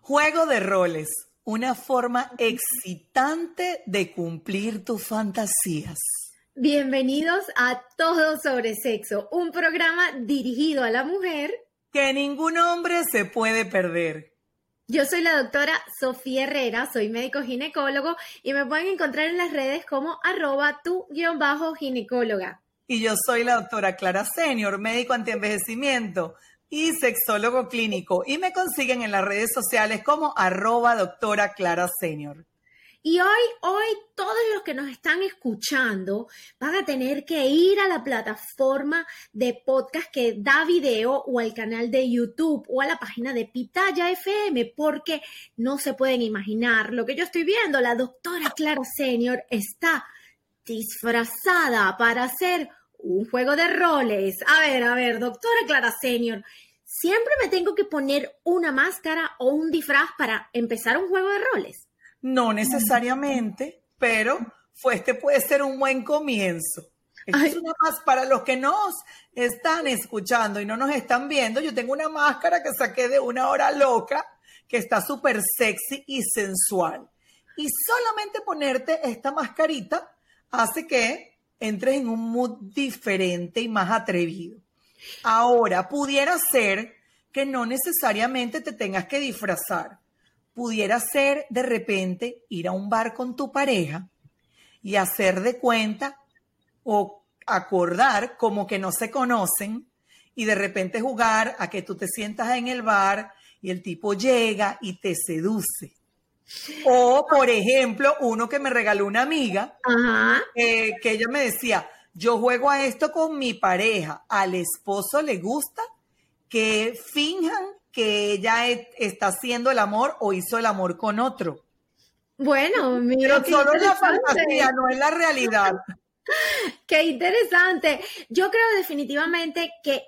Juego de roles, una forma excitante de cumplir tus fantasías. Bienvenidos a Todo sobre Sexo, un programa dirigido a la mujer que ningún hombre se puede perder. Yo soy la doctora Sofía Herrera, soy médico ginecólogo y me pueden encontrar en las redes como arroba tu-ginecóloga. Y yo soy la doctora Clara Senior, médico antienvejecimiento y sexólogo clínico. Y me consiguen en las redes sociales como arroba doctora Clara Senior. Y hoy, hoy todos los que nos están escuchando van a tener que ir a la plataforma de podcast que da video o al canal de YouTube o a la página de Pitaya FM porque no se pueden imaginar lo que yo estoy viendo. La doctora Clara Senior está disfrazada para hacer un juego de roles. A ver, a ver, doctora Clara Senior, ¿siempre me tengo que poner una máscara o un disfraz para empezar un juego de roles? No necesariamente, pero este puede ser un buen comienzo. es una más para los que nos están escuchando y no nos están viendo. Yo tengo una máscara que saqué de una hora loca que está súper sexy y sensual. Y solamente ponerte esta mascarita hace que entres en un mood diferente y más atrevido. Ahora, pudiera ser que no necesariamente te tengas que disfrazar pudiera ser de repente ir a un bar con tu pareja y hacer de cuenta o acordar como que no se conocen y de repente jugar a que tú te sientas en el bar y el tipo llega y te seduce. O, por ejemplo, uno que me regaló una amiga, eh, que ella me decía, yo juego a esto con mi pareja, al esposo le gusta que finjan que ella está haciendo el amor o hizo el amor con otro. Bueno, mira. Pero solo es la fantasía, no es la realidad. Qué interesante. Yo creo definitivamente que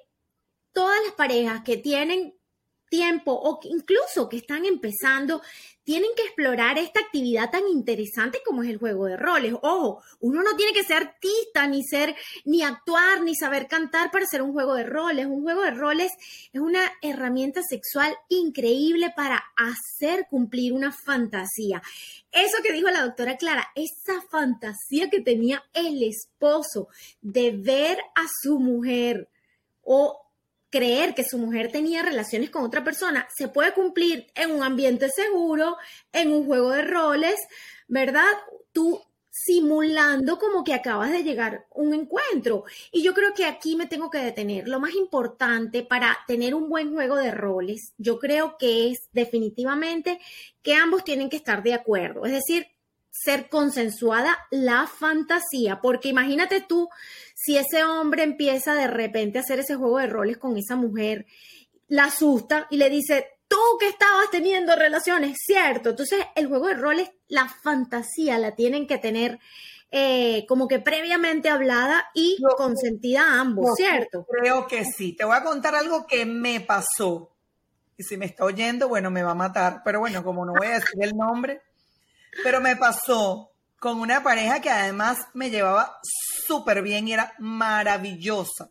todas las parejas que tienen tiempo o incluso que están empezando tienen que explorar esta actividad tan interesante como es el juego de roles. Ojo, uno no tiene que ser artista, ni ser, ni actuar, ni saber cantar para hacer un juego de roles. Un juego de roles es una herramienta sexual increíble para hacer cumplir una fantasía. Eso que dijo la doctora Clara, esa fantasía que tenía el esposo de ver a su mujer o creer que su mujer tenía relaciones con otra persona se puede cumplir en un ambiente seguro, en un juego de roles, ¿verdad? Tú simulando como que acabas de llegar un encuentro. Y yo creo que aquí me tengo que detener. Lo más importante para tener un buen juego de roles, yo creo que es definitivamente que ambos tienen que estar de acuerdo. Es decir, ser consensuada la fantasía, porque imagínate tú si ese hombre empieza de repente a hacer ese juego de roles con esa mujer, la asusta y le dice, tú que estabas teniendo relaciones, ¿cierto? Entonces el juego de roles, la fantasía la tienen que tener eh, como que previamente hablada y consentida a ambos, ¿cierto? Creo que sí. Te voy a contar algo que me pasó. Y si me está oyendo, bueno, me va a matar. Pero bueno, como no voy a decir el nombre, pero me pasó con una pareja que además me llevaba súper bien y era maravillosa.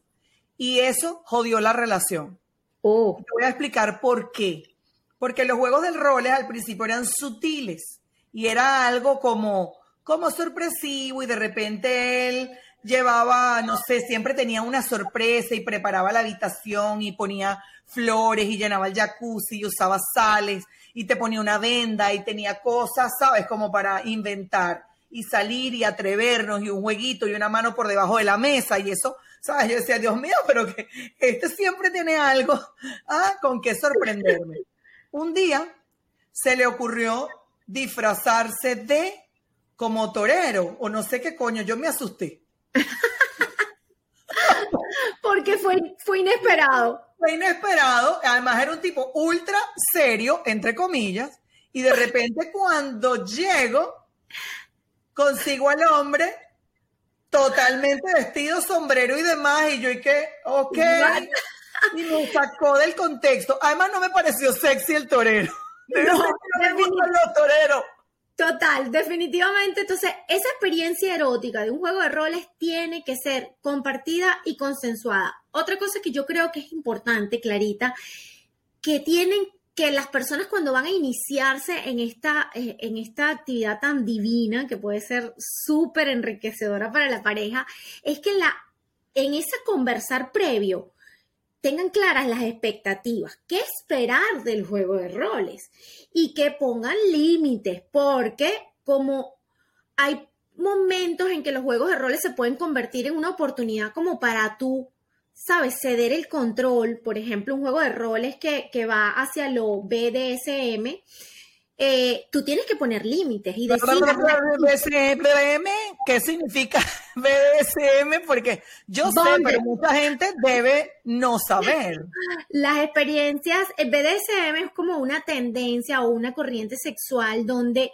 Y eso jodió la relación. Oh. Te voy a explicar por qué. Porque los juegos del roles al principio eran sutiles y era algo como, como sorpresivo y de repente él llevaba, no sé, siempre tenía una sorpresa y preparaba la habitación y ponía flores y llenaba el jacuzzi y usaba sales y te ponía una venda y tenía cosas, ¿sabes? Como para inventar y salir y atrevernos y un jueguito y una mano por debajo de la mesa y eso, ¿sabes? Yo decía, Dios mío, pero que este siempre tiene algo ¿ah? con qué sorprenderme. Un día se le ocurrió disfrazarse de como torero o no sé qué coño, yo me asusté. Porque fue, fue inesperado. Fue inesperado, además era un tipo ultra serio, entre comillas, y de repente cuando llego, consigo al hombre totalmente vestido, sombrero y demás, y yo y que, ok, y me sacó del contexto. Además no me pareció sexy el torero. No, los toreros. Total, definitivamente. Entonces, esa experiencia erótica de un juego de roles tiene que ser compartida y consensuada. Otra cosa que yo creo que es importante, Clarita, que tienen que las personas cuando van a iniciarse en esta, eh, en esta actividad tan divina, que puede ser súper enriquecedora para la pareja, es que la, en ese conversar previo tengan claras las expectativas, qué esperar del juego de roles y que pongan límites, porque como hay momentos en que los juegos de roles se pueden convertir en una oportunidad como para tú sabes, ceder el control, por ejemplo, un juego de roles que, va hacia lo BDSM, eh, tú tienes que poner límites y decir... BDSM, ¿qué significa BDSM? Porque yo sé, pero mucha gente debe no saber. Las experiencias, el BDSM es como una tendencia o una corriente sexual donde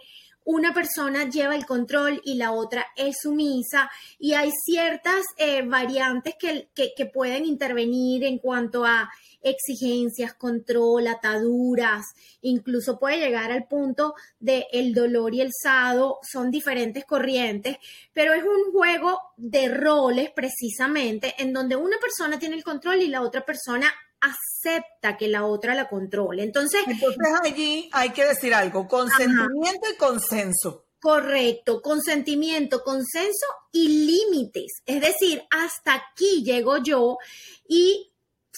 una persona lleva el control y la otra es sumisa. Y hay ciertas eh, variantes que, pueden intervenir en cuanto a exigencias, control, ataduras, incluso puede llegar al punto de el dolor y el sado, son diferentes corrientes, pero es un juego de roles precisamente en donde una persona tiene el control y la otra persona acepta que la otra la controle. Entonces, Entonces allí hay que decir algo, consentimiento y consenso. Correcto, consentimiento, consenso y límites. Es decir, hasta aquí llego yo y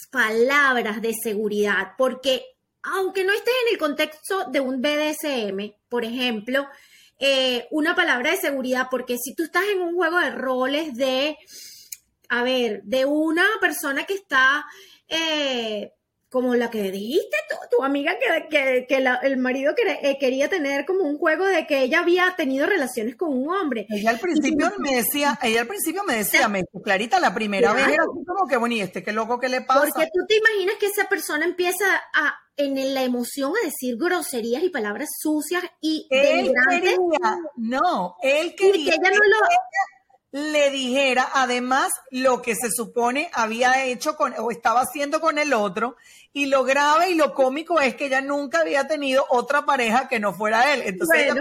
palabras de seguridad, porque aunque no estés en el contexto de un BDSM, por ejemplo, eh, una palabra de seguridad, porque si tú estás en un juego de roles de, a ver, de una persona que está eh, como la que dijiste tu, amiga que, que, el marido eh, quería tener como un juego de que ella había tenido relaciones con un hombre. Ella al principio me decía, ella al principio me decía, me Clarita, la primera vez era como que bueno, y este qué loco que le pasa. Porque tú te imaginas que esa persona empieza a en la emoción a decir groserías y palabras sucias y él quería, no, él quería. ella no lo le dijera además lo que se supone había hecho con o estaba haciendo con el otro y lo grave y lo cómico es que ella nunca había tenido otra pareja que no fuera él. Entonces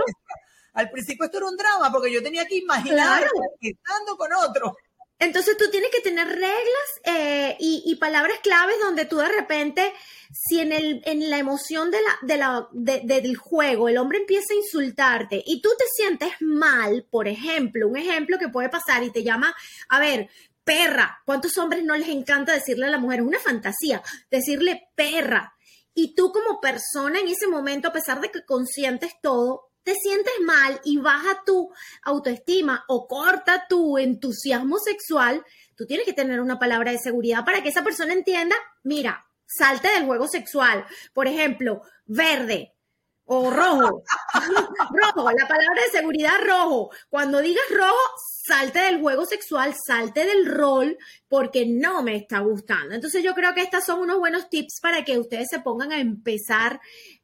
al principio esto era un drama porque yo tenía que imaginar estando con otro. Entonces tú tienes que tener reglas eh, y, palabras claves donde tú de repente, si en, el, en la emoción de la, de la, del juego el hombre empieza a insultarte y tú te sientes mal, por ejemplo, un ejemplo que puede pasar y te llama, a ver, perra, ¿cuántos hombres no les encanta decirle a la mujer? Es una fantasía, decirle perra. Y tú como persona en ese momento, a pesar de que consientes todo, te sientes mal y baja tu autoestima o corta tu entusiasmo sexual, tú tienes que tener una palabra de seguridad para que esa persona entienda, mira, salte del juego sexual. Por ejemplo, verde o rojo. rojo, la palabra de seguridad rojo. Cuando digas rojo, salte del juego sexual, salte del rol, porque no me está gustando. Entonces yo creo que estos son unos buenos tips para que ustedes se pongan a empezar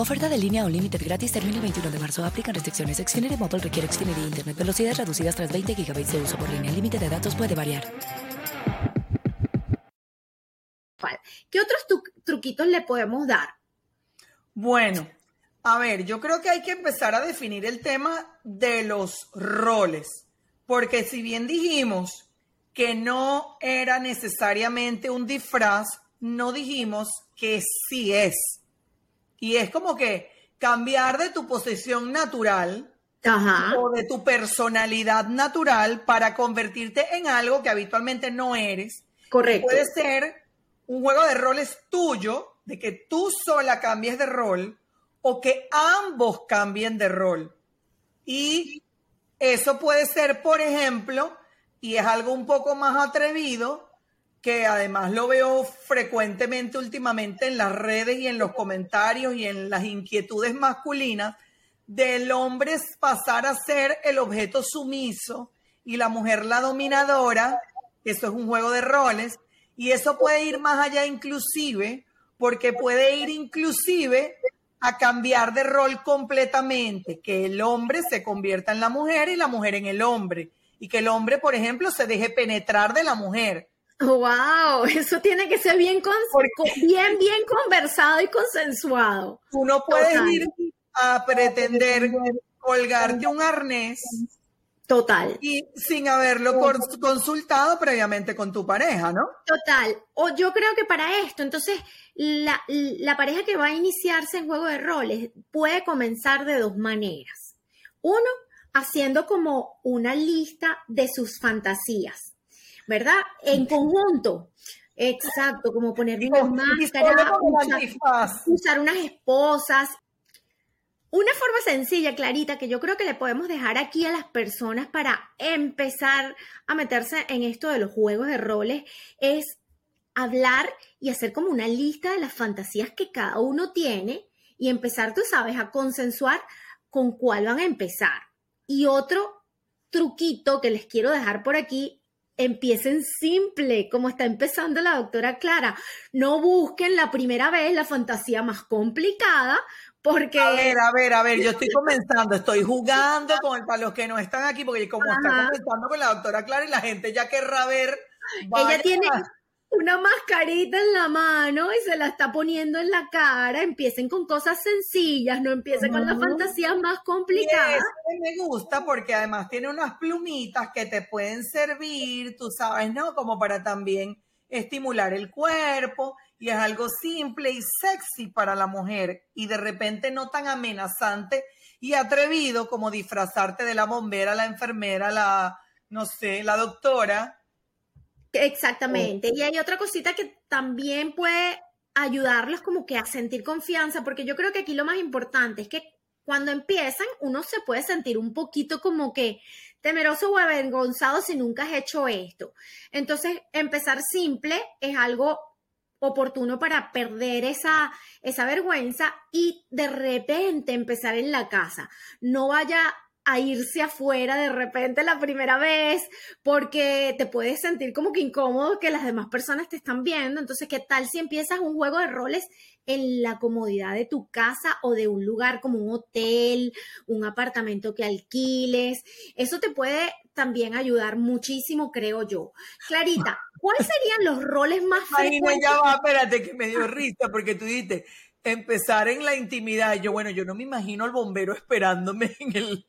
Oferta de línea o límite gratis termina el 21 de marzo. Aplican restricciones. Xfinity Mobile requiere Xfinity Internet. Velocidades reducidas tras 20 GB de uso por línea. El límite de datos puede variar. ¿Qué otros truquitos le podemos dar? Bueno, a ver, yo creo que hay que empezar a definir el tema de los roles. Porque si bien dijimos que no era necesariamente un disfraz, no dijimos que sí es. Y es como que cambiar de tu posición natural o de tu personalidad natural para convertirte en algo que habitualmente no eres Correcto. Puede ser un juego de roles tuyo, de que tú sola cambies de rol o que ambos cambien de rol. Y eso puede ser, por ejemplo, y es algo un poco más atrevido, que además lo veo frecuentemente últimamente en las redes y en los comentarios y en las inquietudes masculinas, del hombre pasar a ser el objeto sumiso y la mujer la dominadora, eso es un juego de roles, y eso puede ir más allá inclusive, porque puede ir inclusive a cambiar de rol completamente, que el hombre se convierta en la mujer y la mujer en el hombre, y que el hombre, por ejemplo, se deje penetrar de la mujer. Wow, eso tiene que ser bien, bien, bien conversado y consensuado. Tú no puedes ir a pretender colgarte un arnés. Total. Y sin haberlo consultado previamente con tu pareja, ¿no? Total. O yo creo que para esto, entonces, la, la pareja que va a iniciarse en juego de roles puede comenzar de dos maneras. Uno, haciendo como una lista de sus fantasías, ¿verdad? En conjunto. Exacto, como poner una máscara, usar, unas esposas. Una forma sencilla, clarita, que yo creo que le podemos dejar aquí a las personas para empezar a meterse en esto de los juegos de roles es hablar y hacer como una lista de las fantasías que cada uno tiene y empezar, tú sabes, a consensuar con cuál van a empezar. Y otro truquito que les quiero dejar por aquí, empiecen simple, como está empezando la doctora Clara. No busquen la primera vez la fantasía más complicada, porque... A ver, a ver, a ver, yo estoy comenzando, estoy jugando con para los que no están aquí, porque como está comenzando con la doctora Clara y la gente ya querrá ver... Ella tiene, una mascarita en la mano y se la está poniendo en la cara. Empiecen con cosas sencillas, no empiecen con las fantasías más complicadas. me gusta porque además tiene unas plumitas que te pueden servir, tú sabes, ¿no? Como para también estimular el cuerpo y es algo simple y sexy para la mujer y de repente no tan amenazante y atrevido como disfrazarte de la bombera, la enfermera, la, no sé, la doctora Exactamente. Y hay otra cosita que también puede ayudarlos como que a sentir confianza, porque yo creo que aquí lo más importante es que cuando empiezan uno se puede sentir un poquito como que temeroso o avergonzado si nunca has hecho esto. Entonces, empezar simple es algo oportuno para perder esa, esa vergüenza y de repente empezar en la casa. No vaya a irse afuera de repente la primera vez porque te puedes sentir como que incómodo que las demás personas te están viendo. Entonces, ¿qué tal si empiezas un juego de roles en la comodidad de tu casa o de un lugar como un hotel, un apartamento que alquiles? Eso te puede también ayudar muchísimo, creo yo. Clarita, ¿cuáles serían los roles más frecuentes? ya va, espérate, que me dio risa porque tú dices empezar en la intimidad. Yo, bueno, yo no me imagino al bombero esperándome en el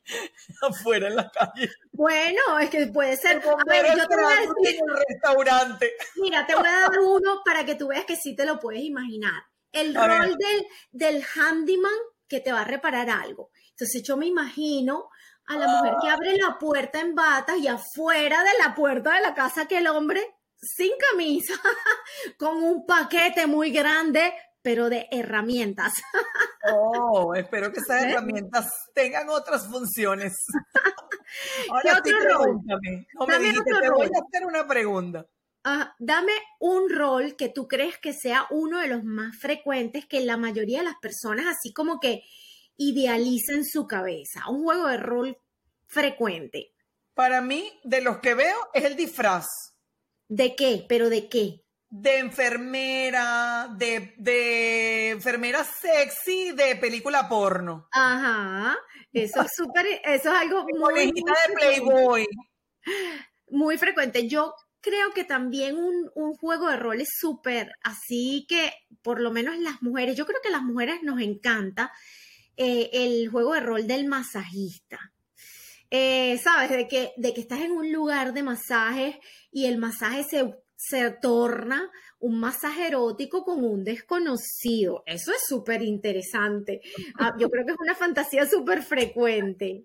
afuera en la calle. Bueno, es que puede ser. a ver, yo te voy a decir. En el restaurante. Mira, te voy a dar uno para que tú veas que sí te lo puedes imaginar. El rol del, del handyman que te va a reparar algo. Entonces yo me imagino a la mujer que abre la puerta en batas y afuera de la puerta de la casa que el hombre sin camisa, con un paquete muy grande, pero de herramientas. Oh, espero que esas ¿Eh? herramientas tengan otras funciones. Ahora sí, pregúntame. No me dijiste, te voy a hacer una pregunta. Ah, dame un rol que tú crees que sea uno de los más frecuentes que la mayoría de las personas así como que idealiza en su cabeza. Un juego de rol frecuente. Para mí, de los que veo, es el disfraz. ¿De qué? ¿Pero de qué? De enfermera, de, de, enfermera sexy de película porno. Ajá, eso es súper, eso es algo muy, de Playboy. Muy frecuente. Yo creo que también un, un juego de rol es súper, así que por lo menos las mujeres, yo creo que a las mujeres nos encanta eh, el juego de rol del masajista. Eh, ¿Sabes? De que, de que estás en un lugar de masajes y el masaje se se torna un masaje erótico con un desconocido. Eso es súper interesante. Ah, yo creo que es una fantasía súper frecuente.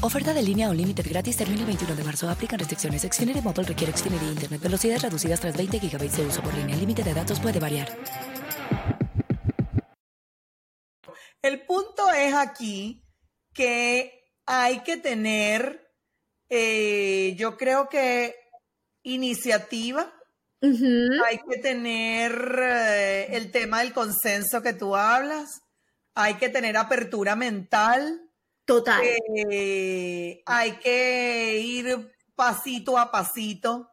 Oferta de línea o límite gratis termina el 21 de marzo. Aplican restricciones. Xfinity Mobile requiere Xfinity Internet. Velocidades reducidas tras 20 GB de uso por línea. El límite de datos puede variar. El punto es aquí que hay que tener, eh, yo creo que iniciativa, hay que tener eh, el tema del consenso que tú hablas, hay que tener apertura mental. Total. Eh, hay que ir pasito a pasito.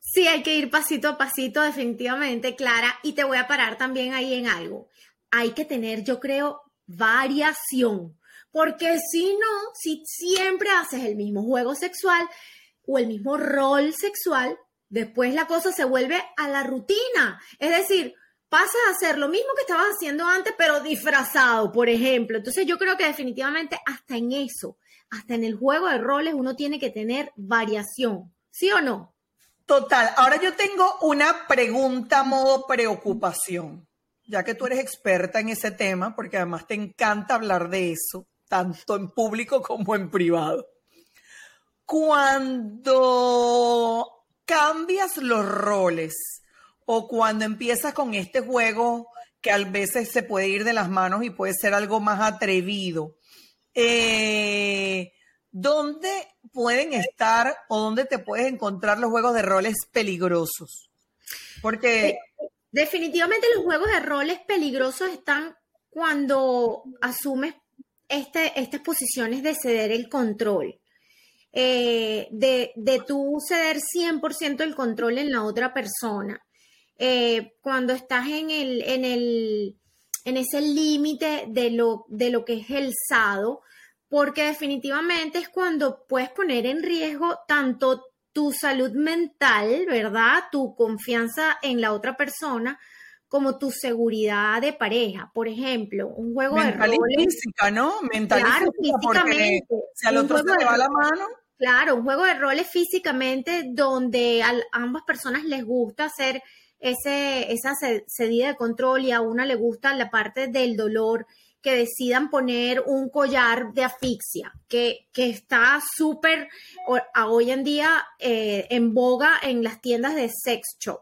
Sí, hay que ir pasito a pasito, definitivamente, Clara. Y te voy a parar también ahí en algo. Hay que tener, yo creo, variación. Porque si no, si siempre haces el mismo juego sexual o el mismo rol sexual, después la cosa se vuelve a la rutina. Es decir, pasas a hacer lo mismo que estabas haciendo antes, pero disfrazado, por ejemplo. Entonces yo creo que definitivamente hasta en eso, hasta en el juego de roles, uno tiene que tener variación. ¿Sí o no? Total. Ahora yo tengo una pregunta modo preocupación, ya que tú eres experta en ese tema, porque además te encanta hablar de eso, tanto en público como en privado. Cuando cambias los roles o cuando empiezas con este juego que a veces se puede ir de las manos y puede ser algo más atrevido, eh, ¿dónde pueden estar o dónde te puedes encontrar los juegos de roles peligrosos? Porque... Definitivamente los juegos de roles peligrosos están cuando asumes este, estas posiciones de ceder el control. Eh, de, de tú ceder 100% el control en la otra persona. Eh, cuando estás en, el, en, el, en ese límite de lo, de lo que es el sado, porque definitivamente es cuando puedes poner en riesgo tanto tu salud mental, ¿verdad? Tu confianza en la otra persona, como tu seguridad de pareja. Por ejemplo, un juego Mental de roles. y física, ¿no? Mental Claro, y física, porque físicamente. si al otro se de va la mano, Claro, un juego de roles físicamente donde a ambas personas les gusta hacer esa ce- cedida de control y a una le gusta la parte del dolor, que decidan poner un collar de asfixia, que, que está súper hoy en día eh, en boga en las tiendas de sex shop.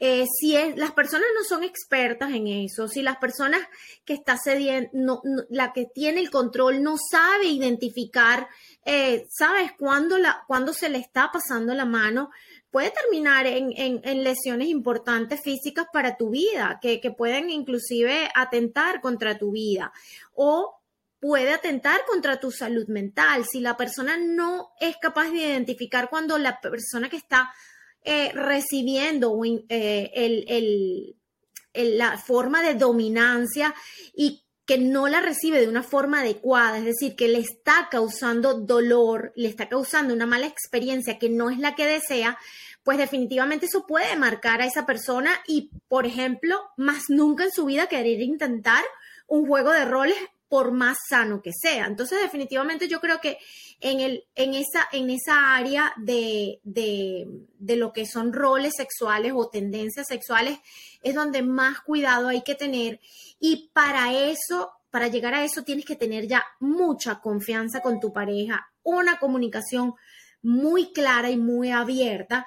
Eh, si las personas no son expertas en eso, si las personas que está cediendo, la que tiene el control no sabe identificar, eh, sabes cuándo, la, cuándo se le está pasando la mano, puede terminar en, en- lesiones importantes físicas para tu vida, que, que pueden inclusive atentar contra tu vida o puede atentar contra tu salud mental. Si la persona no es capaz de identificar cuando la persona que está eh, recibiendo eh, el- el- la forma de dominancia y que no la recibe de una forma adecuada, es decir, que le está causando dolor, le está causando una mala experiencia que no es la que desea, pues definitivamente eso puede marcar a esa persona y, por ejemplo, más nunca en su vida querer intentar un juego de roles por más sano que sea. Entonces, definitivamente yo creo que en, el, en, esa, en esa área de, de, de lo que son roles sexuales o tendencias sexuales es donde más cuidado hay que tener. Y para eso, para llegar a eso, tienes que tener ya mucha confianza con tu pareja, una comunicación muy clara y muy abierta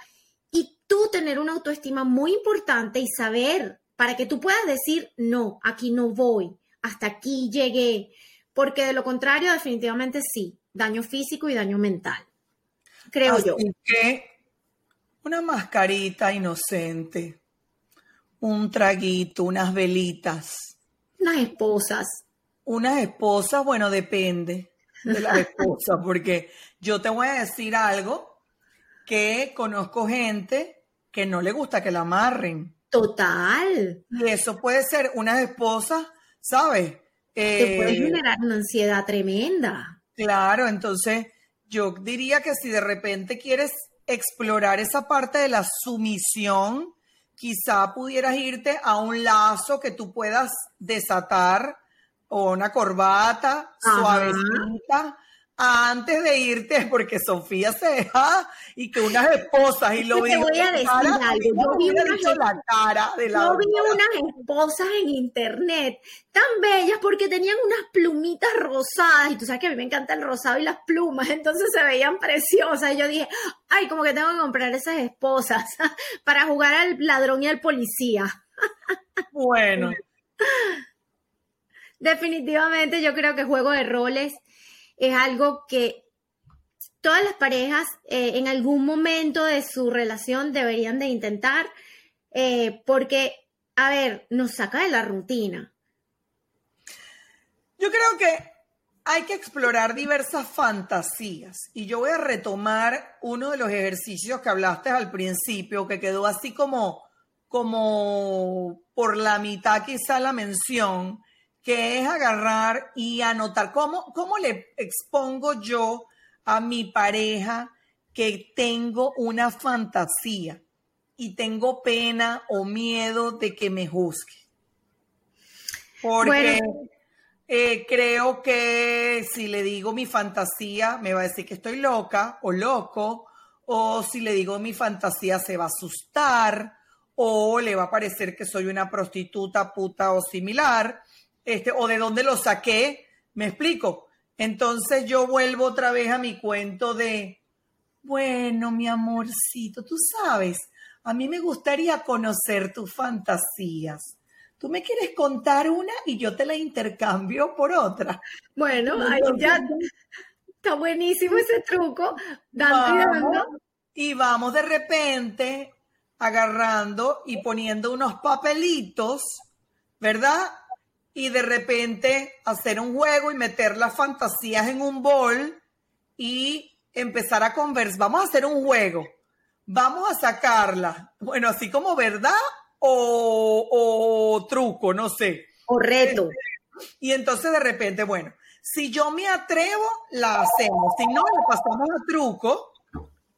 y tú tener una autoestima muy importante y saber para que tú puedas decir, no, aquí no voy, hasta aquí llegué, porque de lo contrario definitivamente sí, daño físico y daño mental, creo así yo. que una mascarita inocente, un traguito, unas velitas. Unas esposas. Unas esposas, bueno, depende de las esposas, porque yo te voy a decir algo que conozco gente que no le gusta que la amarren. Total. Y eso puede ser unas esposas, ¿sabes? Te puede eh, generar una ansiedad tremenda. Claro, entonces yo diría que si de repente quieres explorar esa parte de la sumisión, quizá pudieras irte a un lazo que tú puedas desatar o una corbata suavecita antes de irte, porque Sofía se deja y que unas esposas y lo vi. Te voy a decir algo. Yo vi, unas, la cara de la yo vi unas esposas en internet tan bellas porque tenían unas plumitas rosadas y tú sabes que a mí me encanta el rosado y las plumas, entonces se veían preciosas. Y yo dije, ay, como que tengo que comprar esas esposas para jugar al ladrón y al policía. Bueno. Definitivamente yo creo que juego de roles es algo que todas las parejas eh, en algún momento de su relación deberían de intentar, eh, porque, a ver, nos saca de la rutina. Yo creo que hay que explorar diversas fantasías y yo voy a retomar uno de los ejercicios que hablaste al principio, que quedó así como, como por la mitad quizá la mención, que es agarrar y anotar cómo, cómo le expongo yo a mi pareja que tengo una fantasía y tengo pena o miedo de que me juzgue. Porque eh, creo que si le digo mi fantasía, me va a decir que estoy loca o loco, o si le digo mi fantasía se va a asustar, o le va a parecer que soy una prostituta, puta o similar este, o de dónde lo saqué, me explico. Entonces yo vuelvo otra vez a mi cuento de, bueno, mi amorcito, tú sabes, a mí me gustaría conocer tus fantasías. Tú me quieres contar una y yo te la intercambio por otra. Bueno, ahí ya está buenísimo ese truco. Dando y vamos de repente agarrando y poniendo unos papelitos, ¿verdad? Y de repente hacer un juego y meter las fantasías en un bol y empezar a conversar. Vamos a hacer un juego. Vamos a sacarla. Bueno, así como verdad o, truco, no sé. O reto. Y entonces de repente, bueno, si yo me atrevo, la hacemos. Si no, la pasamos a truco,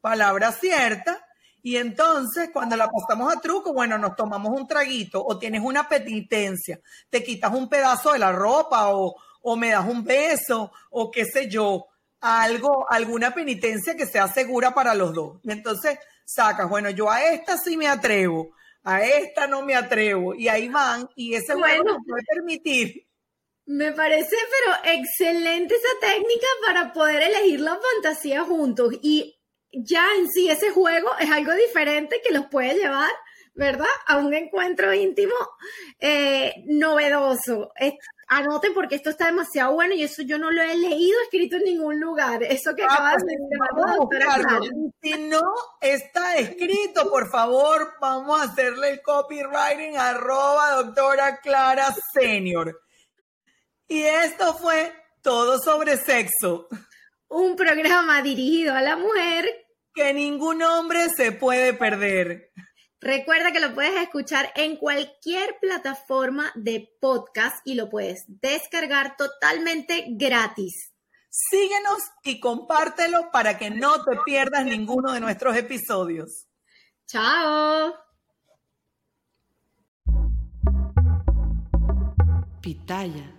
palabra cierta, y entonces, cuando la pasamos a truco, bueno, nos tomamos un traguito o tienes una penitencia, te quitas un pedazo de la ropa o, o me das un beso o qué sé yo, algo, alguna penitencia que sea segura para los dos. Y entonces sacas, bueno, yo a esta sí me atrevo, a esta no me atrevo. Y ahí van y ese bueno, juego puede permitir. Me parece, pero excelente esa técnica para poder elegir la fantasía juntos. Y ya en sí ese juego es algo diferente que los puede llevar, ¿verdad? A un encuentro íntimo eh, novedoso. anoten porque esto está demasiado bueno y eso yo no lo he leído escrito en ningún lugar. Eso que acaba de decir. Si no está escrito, por favor, vamos a hacerle el copywriting arroba doctora Clara Senior. Y esto fue todo sobre sexo un programa dirigido a la mujer que ningún hombre se puede perder. Recuerda que lo puedes escuchar en cualquier plataforma de podcast y lo puedes descargar totalmente gratis. Síguenos y compártelo para que no te pierdas ninguno de nuestros episodios. Chao. Pitaya.